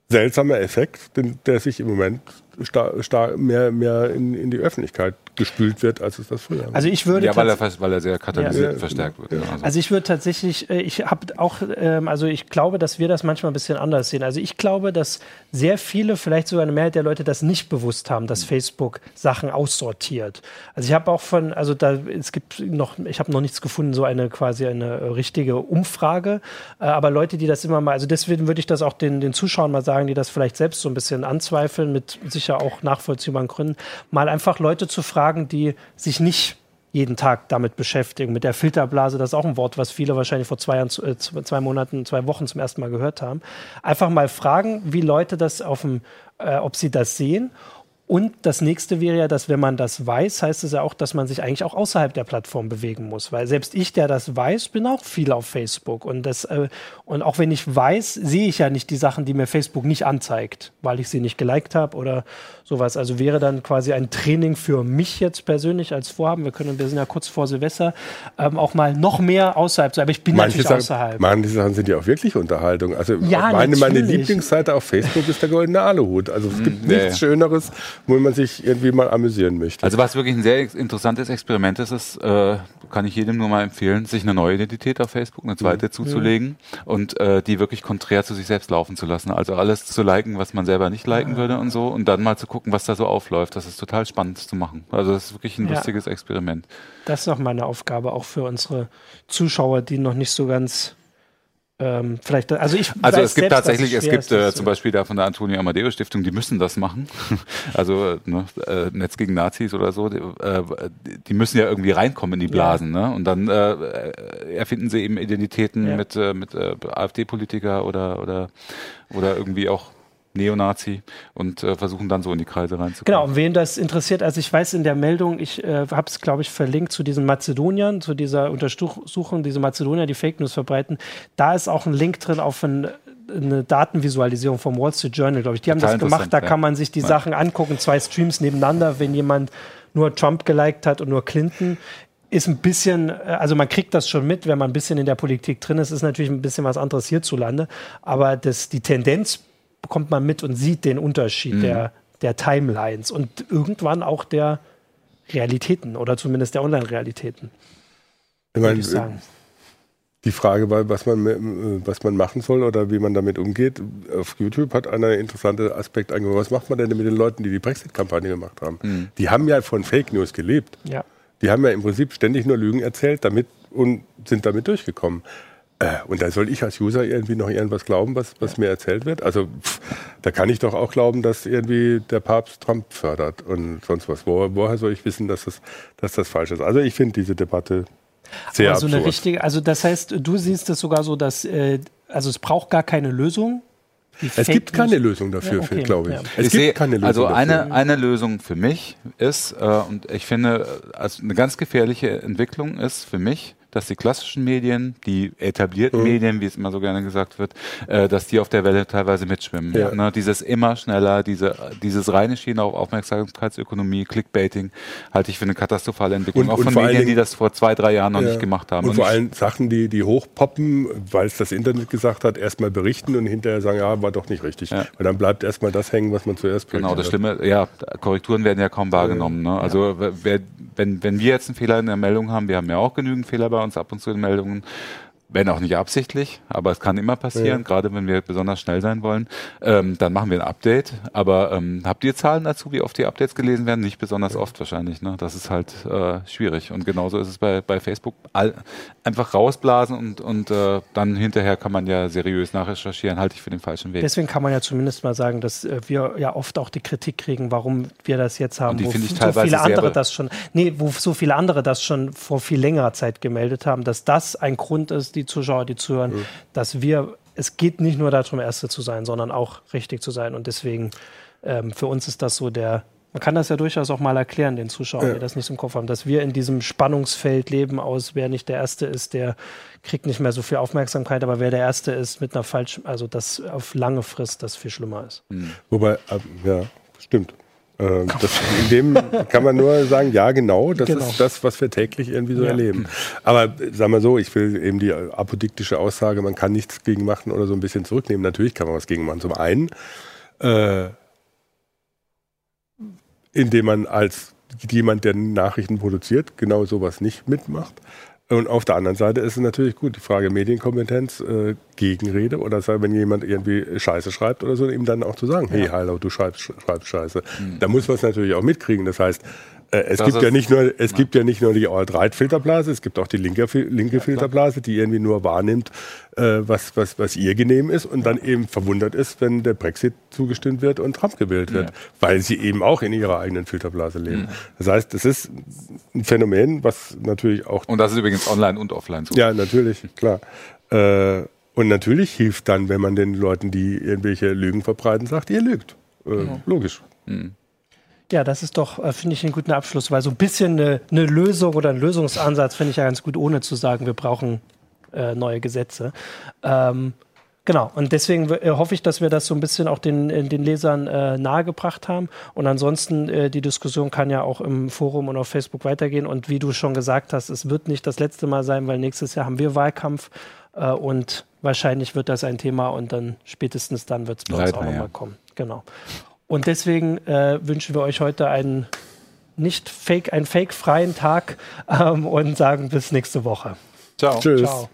seltsamer Effekt, den, der sich im Moment star, star, mehr, mehr in, in die Öffentlichkeit gespült wird, als es das früher war. Also ich würde ja, weil er, weil er sehr katalysiert ja, verstärkt wird. Ja. Also. also. ich würde tatsächlich, äh, ich habe auch, ähm, also ich glaube, dass wir das manchmal ein bisschen anders sehen. Also ich glaube, dass sehr viele, vielleicht sogar eine Mehrheit der Leute das nicht bewusst haben, dass Facebook Sachen aussortiert. Also ich habe auch von, also da es gibt noch, ich habe noch nichts gefunden, so eine quasi eine richtige Umfrage. Äh, aber Leute, die das immer mal, also deswegen würde ich das auch den, den Zuschauern mal sagen, die das vielleicht selbst so ein bisschen anzweifeln, mit sicher auch nachvollziehbaren Gründen, mal einfach Leute zu fragen die sich nicht jeden Tag damit beschäftigen. Mit der Filterblase, das ist auch ein Wort, was viele wahrscheinlich vor zwei, Jahren, äh, zwei Monaten, zwei Wochen zum ersten Mal gehört haben. Einfach mal fragen, wie Leute das auf dem, äh, ob sie das sehen und das nächste wäre ja, dass wenn man das weiß, heißt es ja auch, dass man sich eigentlich auch außerhalb der Plattform bewegen muss. Weil selbst ich, der das weiß, bin auch viel auf Facebook. Und, das, äh, und auch wenn ich weiß, sehe ich ja nicht die Sachen, die mir Facebook nicht anzeigt, weil ich sie nicht geliked habe oder sowas. Also wäre dann quasi ein Training für mich jetzt persönlich als Vorhaben. Wir können, wir sind ja kurz vor Silvester, ähm, auch mal noch mehr außerhalb sein. Aber ich bin manche natürlich Sachen, außerhalb. Manche Sachen sind ja auch wirklich Unterhaltung. Also ja, meine, meine Lieblingsseite auf Facebook ist der goldene Aluhut. Also es gibt nee. nichts Schöneres wo man sich irgendwie mal amüsieren möchte. Also was wirklich ein sehr interessantes Experiment ist, ist äh, kann ich jedem nur mal empfehlen, sich eine neue Identität auf Facebook, eine zweite mhm. zuzulegen und äh, die wirklich konträr zu sich selbst laufen zu lassen. Also alles zu liken, was man selber nicht liken würde und so und dann mal zu gucken, was da so aufläuft. Das ist total spannend zu machen. Also das ist wirklich ein ja. lustiges Experiment. Das ist auch meine Aufgabe, auch für unsere Zuschauer, die noch nicht so ganz ähm, vielleicht, also ich also es gibt selbst, tatsächlich, es gibt äh, zum Beispiel da von der Antonio Amadeo Stiftung, die müssen das machen. also ne, äh, Netz gegen Nazis oder so, die, äh, die, müssen ja irgendwie reinkommen in die Blasen, ja. ne? Und dann äh, äh, erfinden sie eben Identitäten ja. mit, äh, mit äh, AfD-Politiker oder oder oder irgendwie auch Neonazi und äh, versuchen dann so in die Kreise reinzukommen. Genau, und wen das interessiert, also ich weiß in der Meldung, ich äh, habe es, glaube ich, verlinkt zu diesen Mazedoniern, zu dieser Untersuchung, diese Mazedonier, die Fake News verbreiten. Da ist auch ein Link drin auf ein, eine Datenvisualisierung vom Wall Street Journal, glaube ich. Die haben Total das gemacht, da ja. kann man sich die ja. Sachen angucken, zwei Streams nebeneinander, wenn jemand nur Trump geliked hat und nur Clinton ist ein bisschen, äh, also man kriegt das schon mit, wenn man ein bisschen in der Politik drin ist, ist natürlich ein bisschen was anderes hierzulande, aber das, die Tendenz bekommt man mit und sieht den Unterschied mhm. der, der Timelines und irgendwann auch der Realitäten oder zumindest der Online-Realitäten. Ich meine, ich die Frage war, was man, was man machen soll oder wie man damit umgeht. Auf YouTube hat einer interessante Aspekt angefangen. Was macht man denn mit den Leuten, die die Brexit-Kampagne gemacht haben? Mhm. Die haben ja von Fake News gelebt. Ja. Die haben ja im Prinzip ständig nur Lügen erzählt damit und sind damit durchgekommen. Äh, und da soll ich als User irgendwie noch irgendwas glauben, was, was mir erzählt wird? Also pff, da kann ich doch auch glauben, dass irgendwie der Papst Trump fördert und sonst was. Wo, woher soll ich wissen, dass das, dass das falsch ist? Also ich finde diese Debatte sehr Aber so absurd. eine richtige, also das heißt, du siehst es sogar so, dass äh, also es braucht gar keine Lösung. Es gibt keine Lösung dafür, ja, okay. glaube ich. Ja. Es ich gibt sehe, keine Lösung also eine, dafür. eine Lösung für mich ist, äh, und ich finde, also eine ganz gefährliche Entwicklung ist für mich, dass die klassischen Medien, die etablierten mhm. Medien, wie es immer so gerne gesagt wird, äh, dass die auf der Welle teilweise mitschwimmen. Ja. Ne? Dieses immer schneller, diese, dieses reine Schiene auf Aufmerksamkeitsökonomie, Clickbaiting, halte ich für eine katastrophale Entwicklung. Und, auch von Medien, Dingen, die das vor zwei, drei Jahren noch ja. nicht gemacht haben. Und, und vor allem Sachen, die, die hochpoppen, weil es das Internet gesagt hat, erstmal berichten und hinterher sagen, ja, war doch nicht richtig. Ja. Weil dann bleibt erstmal das hängen, was man zuerst Genau, das Schlimme, ja, Korrekturen werden ja kaum wahrgenommen. Ne? Also wer, wenn, wenn wir jetzt einen Fehler in der Meldung haben, wir haben ja auch genügend Fehler bei uns ab und zu in Meldungen, wenn auch nicht absichtlich, aber es kann immer passieren, ja. gerade wenn wir besonders schnell sein wollen, ähm, dann machen wir ein Update. Aber ähm, habt ihr Zahlen dazu, wie oft die Updates gelesen werden? Nicht besonders ja. oft wahrscheinlich. Ne? Das ist halt äh, schwierig. Und genauso ist es bei, bei Facebook. All, einfach rausblasen und, und äh, dann hinterher kann man ja seriös nachrecherchieren, halte ich für den falschen Weg. Deswegen kann man ja zumindest mal sagen, dass äh, wir ja oft auch die Kritik kriegen, warum wir das jetzt haben, wo so viele andere das schon, nee, wo so viele andere das schon vor viel längerer Zeit gemeldet haben, dass das ein Grund ist, die Zuschauer, die zuhören, mhm. dass wir es geht nicht nur darum, Erste zu sein, sondern auch richtig zu sein. Und deswegen, ähm, für uns ist das so der, man kann das ja durchaus auch mal erklären, den Zuschauern, ja. die das nicht im Kopf haben, dass wir in diesem Spannungsfeld leben aus, wer nicht der Erste ist, der kriegt nicht mehr so viel Aufmerksamkeit, aber wer der Erste ist mit einer falschen, also das auf lange Frist das viel schlimmer ist. Mhm. Wobei, äh, ja, stimmt. Äh, das, in dem kann man nur sagen, ja, genau, das genau. ist das, was wir täglich irgendwie so ja. erleben. Aber sagen wir so, ich will eben die apodiktische Aussage, man kann nichts gegen machen oder so ein bisschen zurücknehmen. Natürlich kann man was gegen machen. Zum einen, äh, indem man als jemand, der Nachrichten produziert, genau sowas nicht mitmacht. Und auf der anderen Seite ist es natürlich gut, die Frage Medienkompetenz, äh, Gegenrede oder sei, wenn jemand irgendwie Scheiße schreibt oder so, ihm dann auch zu sagen, ja. hey, hallo, du schreibst, schreibst Scheiße. Mhm. Da muss man es natürlich auch mitkriegen. Das heißt, äh, es gibt ja nicht nur, es ja. gibt ja nicht nur die Alt-Right-Filterblase, es gibt auch die linke, linke ja, Filterblase, die irgendwie nur wahrnimmt, äh, was, was, was ihr genehm ist und dann eben verwundert ist, wenn der Brexit zugestimmt wird und Trump gewählt wird, ja. weil sie eben auch in ihrer eigenen Filterblase leben. Das heißt, das ist ein Phänomen, was natürlich auch. Und das ist übrigens online und offline so. Ja, natürlich, klar. Äh, und natürlich hilft dann, wenn man den Leuten, die irgendwelche Lügen verbreiten, sagt, ihr lügt. Äh, logisch. Mhm. Ja, das ist doch, äh, finde ich, einen guten Abschluss, weil so ein bisschen eine, eine Lösung oder ein Lösungsansatz finde ich ja ganz gut, ohne zu sagen, wir brauchen äh, neue Gesetze. Ähm, genau, und deswegen äh, hoffe ich, dass wir das so ein bisschen auch den, äh, den Lesern äh, nahegebracht haben. Und ansonsten, äh, die Diskussion kann ja auch im Forum und auf Facebook weitergehen. Und wie du schon gesagt hast, es wird nicht das letzte Mal sein, weil nächstes Jahr haben wir Wahlkampf und wahrscheinlich wird das ein Thema und dann spätestens dann wird es bei uns auch nochmal ja. kommen. Genau. Und deswegen äh, wünschen wir euch heute einen nicht fake, einen fake-freien Tag ähm, und sagen bis nächste Woche. Ciao. Tschüss. Ciao.